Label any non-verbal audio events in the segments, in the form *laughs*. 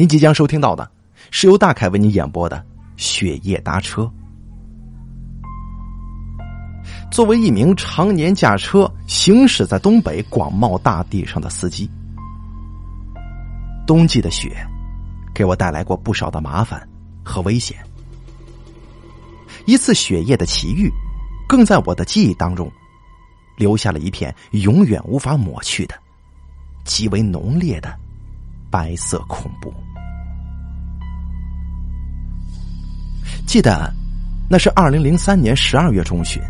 您即将收听到的是由大凯为您演播的《雪夜搭车》。作为一名常年驾车行驶在东北广袤大地上的司机，冬季的雪给我带来过不少的麻烦和危险。一次雪夜的奇遇，更在我的记忆当中留下了一片永远无法抹去的极为浓烈的。白色恐怖。记得那是二零零三年十二月中旬，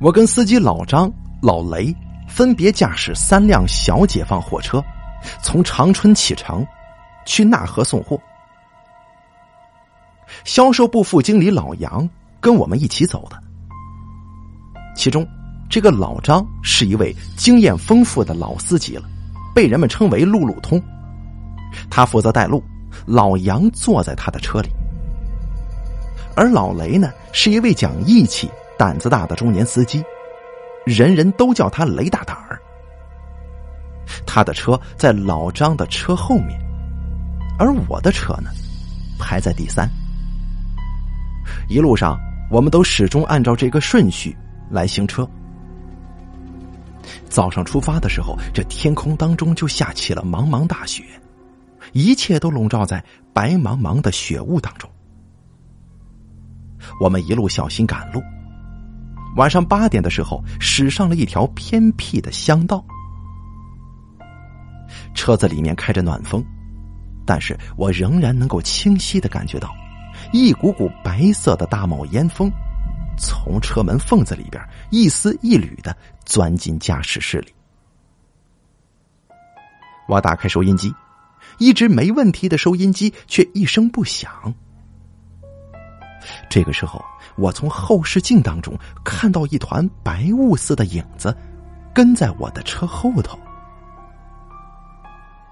我跟司机老张、老雷分别驾驶三辆小解放货车，从长春启程去纳河送货。销售部副经理老杨跟我们一起走的，其中这个老张是一位经验丰富的老司机了。被人们称为“路路通”，他负责带路，老杨坐在他的车里，而老雷呢是一位讲义气、胆子大的中年司机，人人都叫他雷大胆儿。他的车在老张的车后面，而我的车呢排在第三。一路上，我们都始终按照这个顺序来行车。早上出发的时候，这天空当中就下起了茫茫大雪，一切都笼罩在白茫茫的雪雾当中。我们一路小心赶路，晚上八点的时候驶上了一条偏僻的乡道。车子里面开着暖风，但是我仍然能够清晰的感觉到一股股白色的大冒烟风。从车门缝子里边一丝一缕的钻进驾驶室里。我打开收音机，一直没问题的收音机却一声不响。这个时候，我从后视镜当中看到一团白雾似的影子跟在我的车后头。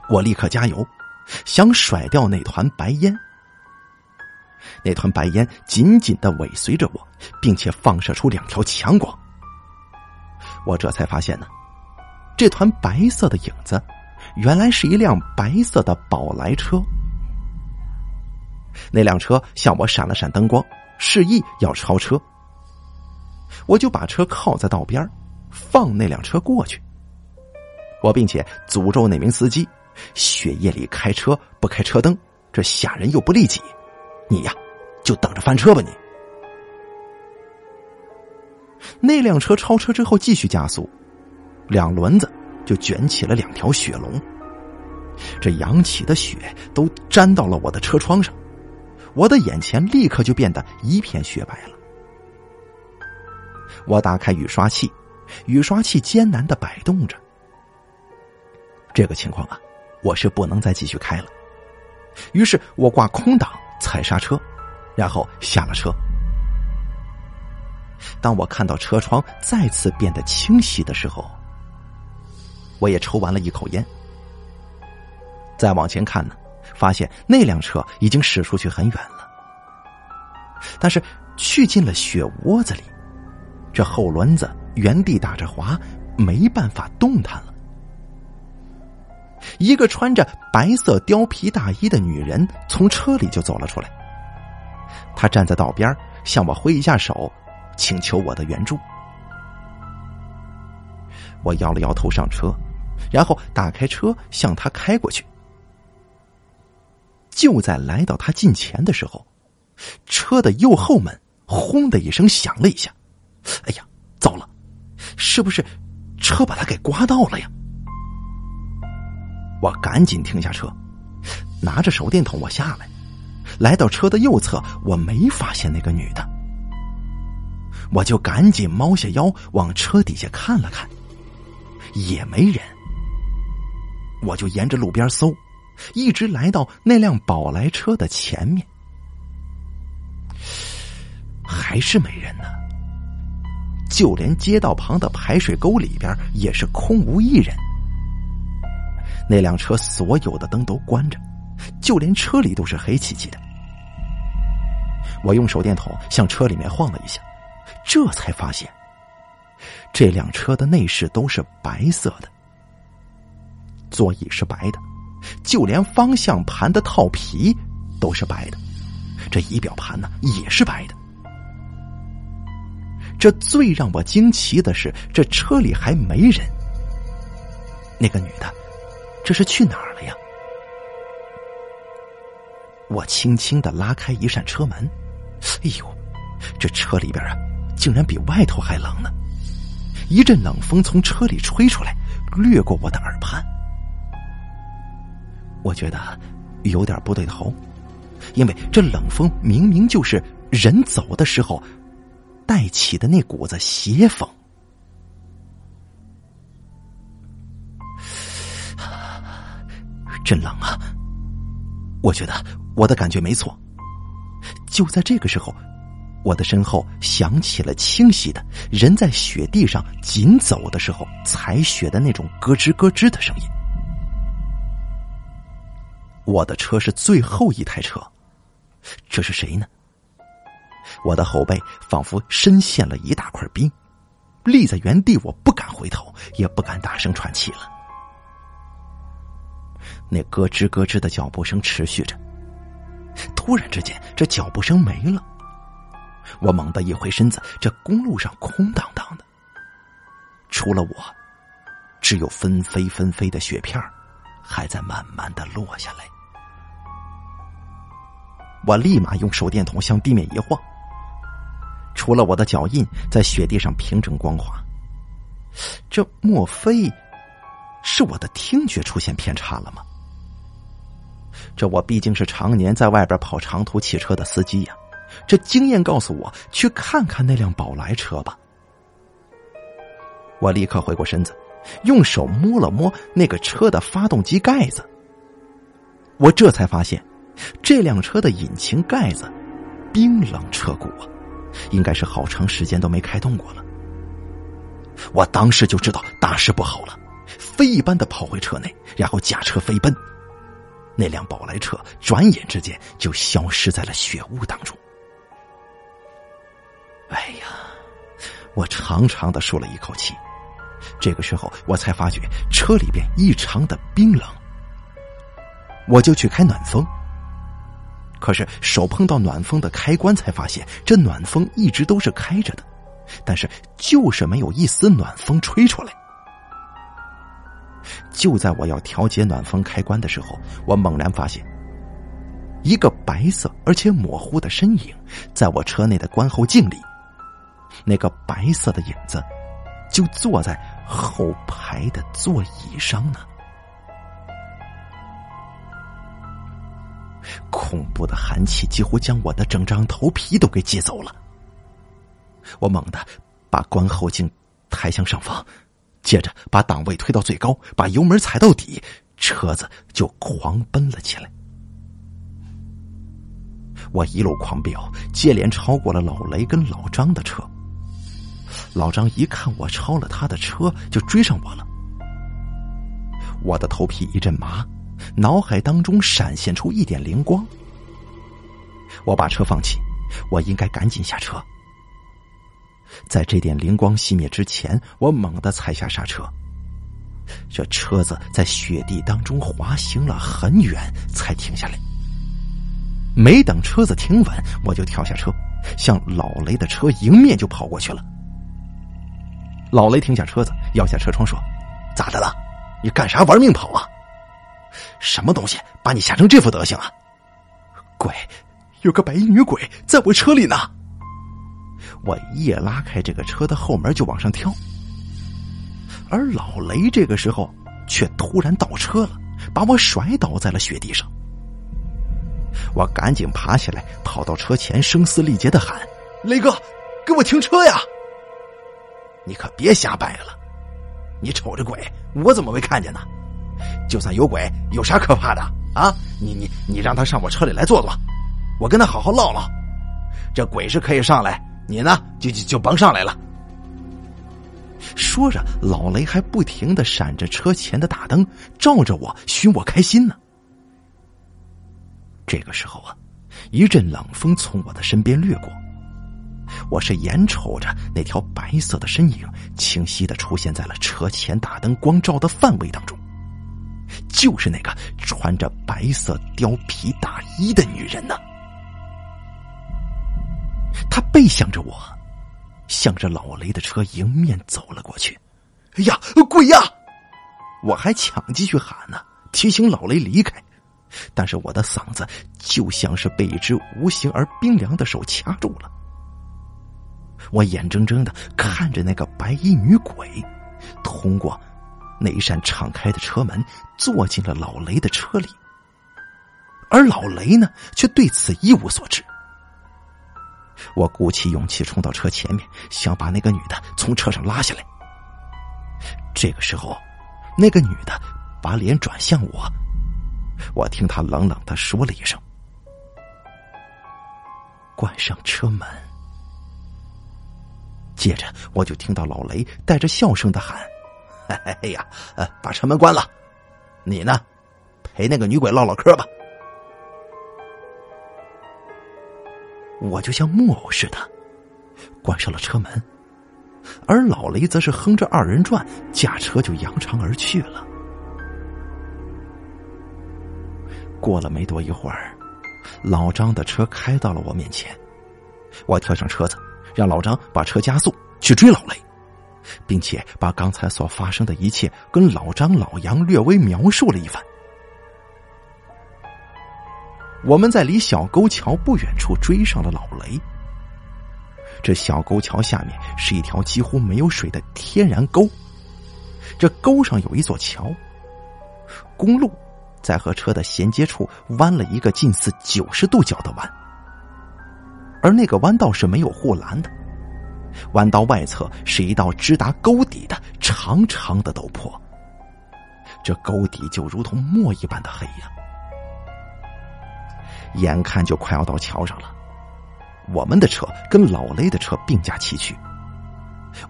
我立刻加油，想甩掉那团白烟。那团白烟紧紧的尾随着我，并且放射出两条强光。我这才发现呢，这团白色的影子，原来是一辆白色的宝来车。那辆车向我闪了闪灯光，示意要超车。我就把车靠在道边，放那辆车过去。我并且诅咒那名司机：雪夜里开车不开车灯，这吓人又不利己。你呀，就等着翻车吧！你那辆车超车之后继续加速，两轮子就卷起了两条雪龙，这扬起的雪都粘到了我的车窗上，我的眼前立刻就变得一片雪白了。我打开雨刷器，雨刷器艰难的摆动着。这个情况啊，我是不能再继续开了，于是我挂空挡。踩刹车，然后下了车。当我看到车窗再次变得清晰的时候，我也抽完了一口烟。再往前看呢，发现那辆车已经驶出去很远了，但是去进了雪窝子里，这后轮子原地打着滑，没办法动弹了。一个穿着白色貂皮大衣的女人从车里就走了出来。她站在道边，向我挥一下手，请求我的援助。我摇了摇头，上车，然后打开车向她开过去。就在来到他近前的时候，车的右后门轰的一声响了一下。哎呀，糟了，是不是车把他给刮到了呀？我赶紧停下车，拿着手电筒，我下来，来到车的右侧，我没发现那个女的，我就赶紧猫下腰往车底下看了看，也没人，我就沿着路边搜，一直来到那辆宝来车的前面，还是没人呢，就连街道旁的排水沟里边也是空无一人。那辆车所有的灯都关着，就连车里都是黑漆漆的。我用手电筒向车里面晃了一下，这才发现，这辆车的内饰都是白色的，座椅是白的，就连方向盘的套皮都是白的，这仪表盘呢也是白的。这最让我惊奇的是，这车里还没人。那个女的，这是去哪儿了呀？我轻轻的拉开一扇车门，哎呦，这车里边啊，竟然比外头还冷呢！一阵冷风从车里吹出来，掠过我的耳畔。我觉得有点不对头，因为这冷风明明就是人走的时候带起的那股子邪风。真冷啊！我觉得我的感觉没错。就在这个时候，我的身后响起了清晰的人在雪地上紧走的时候踩雪的那种咯吱咯吱的声音。我的车是最后一台车，这是谁呢？我的后背仿佛深陷了一大块冰，立在原地，我不敢回头，也不敢大声喘气了。那咯吱咯吱的脚步声持续着，突然之间，这脚步声没了。我猛地一回身子，这公路上空荡荡的，除了我，只有纷飞纷飞的雪片还在慢慢的落下来。我立马用手电筒向地面一晃，除了我的脚印在雪地上平整光滑，这莫非是我的听觉出现偏差了吗？这我毕竟是常年在外边跑长途汽车的司机呀，这经验告诉我去看看那辆宝来车吧。我立刻回过身子，用手摸了摸那个车的发动机盖子，我这才发现，这辆车的引擎盖子冰冷彻骨啊，应该是好长时间都没开动过了。我当时就知道大事不好了，飞一般的跑回车内，然后驾车飞奔。那辆宝来车转眼之间就消失在了雪雾当中。哎呀，我长长的舒了一口气。这个时候，我才发觉车里边异常的冰冷。我就去开暖风，可是手碰到暖风的开关，才发现这暖风一直都是开着的，但是就是没有一丝暖风吹出来。就在我要调节暖风开关的时候，我猛然发现，一个白色而且模糊的身影在我车内的观后镜里。那个白色的影子就坐在后排的座椅上呢。恐怖的寒气几乎将我的整张头皮都给挤走了。我猛地把观后镜抬向上方。接着把档位推到最高，把油门踩到底，车子就狂奔了起来。我一路狂飙，接连超过了老雷跟老张的车。老张一看我超了他的车，就追上我了。我的头皮一阵麻，脑海当中闪现出一点灵光。我把车放弃，我应该赶紧下车。在这点灵光熄灭之前，我猛地踩下刹车。这车子在雪地当中滑行了很远，才停下来。没等车子停稳，我就跳下车，向老雷的车迎面就跑过去了。老雷停下车子，摇下车窗说：“咋的了？你干啥玩命跑啊？什么东西把你吓成这副德行啊？”鬼，有个白衣女鬼在我车里呢。我一拉开这个车的后门就往上跳，而老雷这个时候却突然倒车了，把我甩倒在了雪地上。我赶紧爬起来，跑到车前，声嘶力竭的喊：“雷哥，给我停车呀！你可别瞎掰了，你瞅着鬼，我怎么没看见呢？就算有鬼，有啥可怕的啊？你你你让他上我车里来坐坐，我跟他好好唠唠。这鬼是可以上来。”你呢，就就就甭上来了。说着，老雷还不停的闪着车前的大灯，照着我，寻我开心呢。这个时候啊，一阵冷风从我的身边掠过，我是眼瞅着那条白色的身影清晰的出现在了车前大灯光照的范围当中，就是那个穿着白色貂皮大衣的女人呢。她背向着我，向着老雷的车迎面走了过去。哎呀，鬼呀！我还抢继续喊呢，提醒老雷离开。但是我的嗓子就像是被一只无形而冰凉的手掐住了。我眼睁睁的看着那个白衣女鬼通过那一扇敞开的车门坐进了老雷的车里，而老雷呢，却对此一无所知。我鼓起勇气冲到车前面，想把那个女的从车上拉下来。这个时候，那个女的把脸转向我。我听他冷冷的说了一声：“关上车门。”接着我就听到老雷带着笑声的喊：“ *laughs* 哎呀，呃，把车门关了，你呢，陪那个女鬼唠唠嗑吧。”我就像木偶似的关上了车门，而老雷则是哼着二人转，驾车就扬长而去了。过了没多一会儿，老张的车开到了我面前，我跳上车子，让老张把车加速去追老雷，并且把刚才所发生的一切跟老张、老杨略微描述了一番。我们在离小沟桥不远处追上了老雷。这小沟桥下面是一条几乎没有水的天然沟，这沟上有一座桥，公路。在和车的衔接处弯了一个近似九十度角的弯，而那个弯道是没有护栏的，弯道外侧是一道直达沟底的长长的陡坡，这沟底就如同墨一般的黑呀，眼看就快要到桥上了，我们的车跟老雷的车并驾齐驱，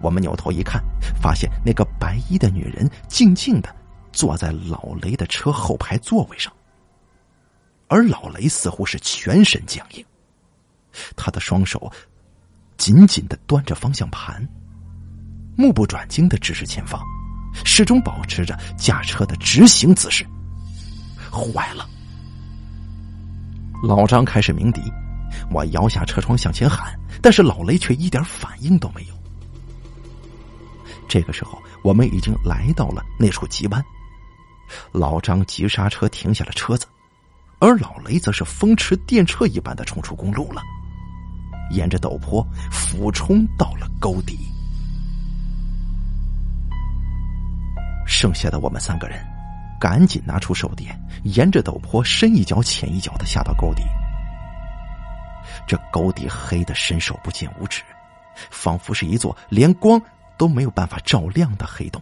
我们扭头一看，发现那个白衣的女人静静的。坐在老雷的车后排座位上，而老雷似乎是全身僵硬，他的双手紧紧的端着方向盘，目不转睛的直视前方，始终保持着驾车的直行姿势。坏了！老张开始鸣笛，我摇下车窗向前喊，但是老雷却一点反应都没有。这个时候，我们已经来到了那处急弯。老张急刹车停下了车子，而老雷则是风驰电掣一般的冲出公路了，沿着陡坡俯冲到了沟底。剩下的我们三个人，赶紧拿出手电，沿着陡坡深一脚浅一脚的下到沟底。这沟底黑的伸手不见五指，仿佛是一座连光都没有办法照亮的黑洞。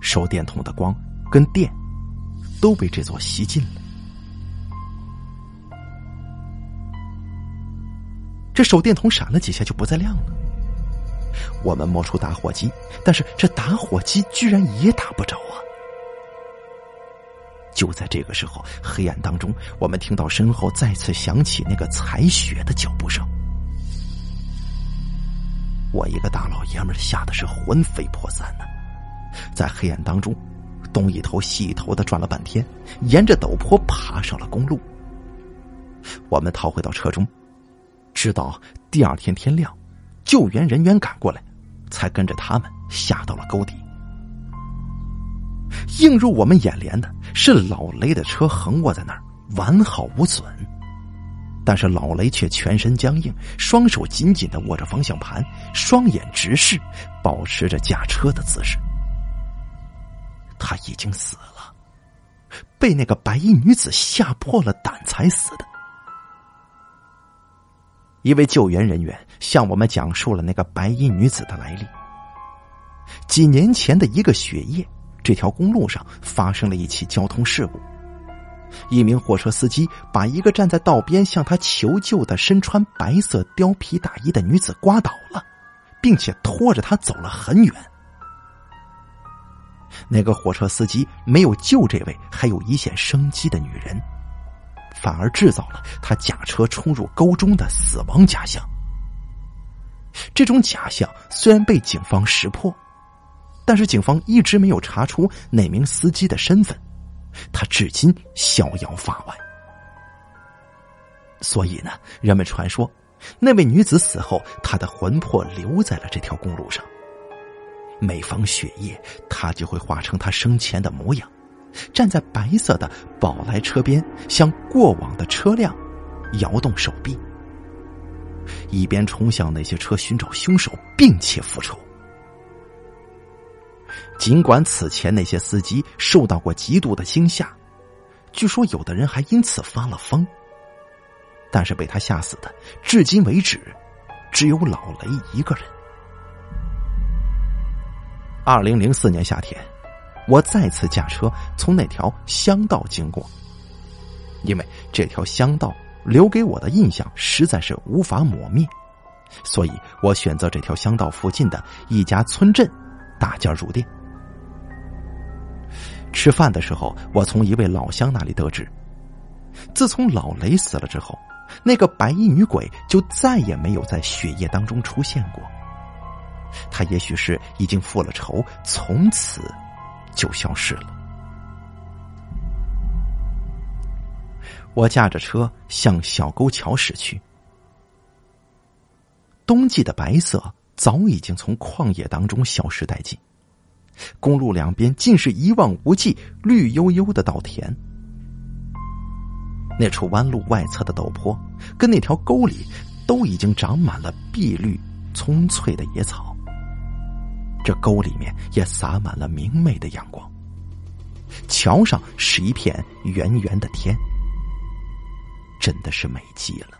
手电筒的光跟电都被这座吸尽了。这手电筒闪了几下就不再亮了。我们摸出打火机，但是这打火机居然也打不着啊！就在这个时候，黑暗当中，我们听到身后再次响起那个踩雪的脚步声。我一个大老爷们吓得是魂飞魄散呢。在黑暗当中，东一头西一头的转了半天，沿着陡坡爬上了公路。我们逃回到车中，直到第二天天亮，救援人员赶过来，才跟着他们下到了沟底。映入我们眼帘的是老雷的车横卧在那儿，完好无损，但是老雷却全身僵硬，双手紧紧的握着方向盘，双眼直视，保持着驾车的姿势。他已经死了，被那个白衣女子吓破了胆才死的。一位救援人员向我们讲述了那个白衣女子的来历。几年前的一个雪夜，这条公路上发生了一起交通事故，一名货车司机把一个站在道边向他求救的身穿白色貂皮大衣的女子刮倒了，并且拖着她走了很远。那个火车司机没有救这位还有一线生机的女人，反而制造了他驾车冲入沟中的死亡假象。这种假象虽然被警方识破，但是警方一直没有查出那名司机的身份，他至今逍遥法外。所以呢，人们传说，那位女子死后，她的魂魄留在了这条公路上。每逢雪夜，她就会化成她生前的模样，站在白色的宝来车边，向过往的车辆摇动手臂，一边冲向那些车寻找凶手，并且复仇。尽管此前那些司机受到过极度的惊吓，据说有的人还因此发了疯。但是被他吓死的，至今为止，只有老雷一个人。二零零四年夏天，我再次驾车从那条乡道经过，因为这条乡道留给我的印象实在是无法抹灭，所以我选择这条乡道附近的一家村镇大件入店。吃饭的时候，我从一位老乡那里得知，自从老雷死了之后。那个白衣女鬼就再也没有在血液当中出现过。她也许是已经复了仇，从此就消失了。我驾着车向小沟桥驶去。冬季的白色早已经从旷野当中消失殆尽，公路两边尽是一望无际、绿油油的稻田。那处弯路外侧的陡坡，跟那条沟里，都已经长满了碧绿葱翠的野草。这沟里面也洒满了明媚的阳光。桥上是一片圆圆的天，真的是美极了。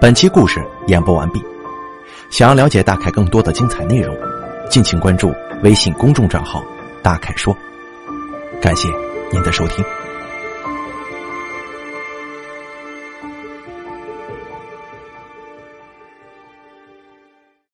本期故事演播完毕。想要了解大凯更多的精彩内容，敬请关注微信公众账号“大凯说”。感谢您的收听。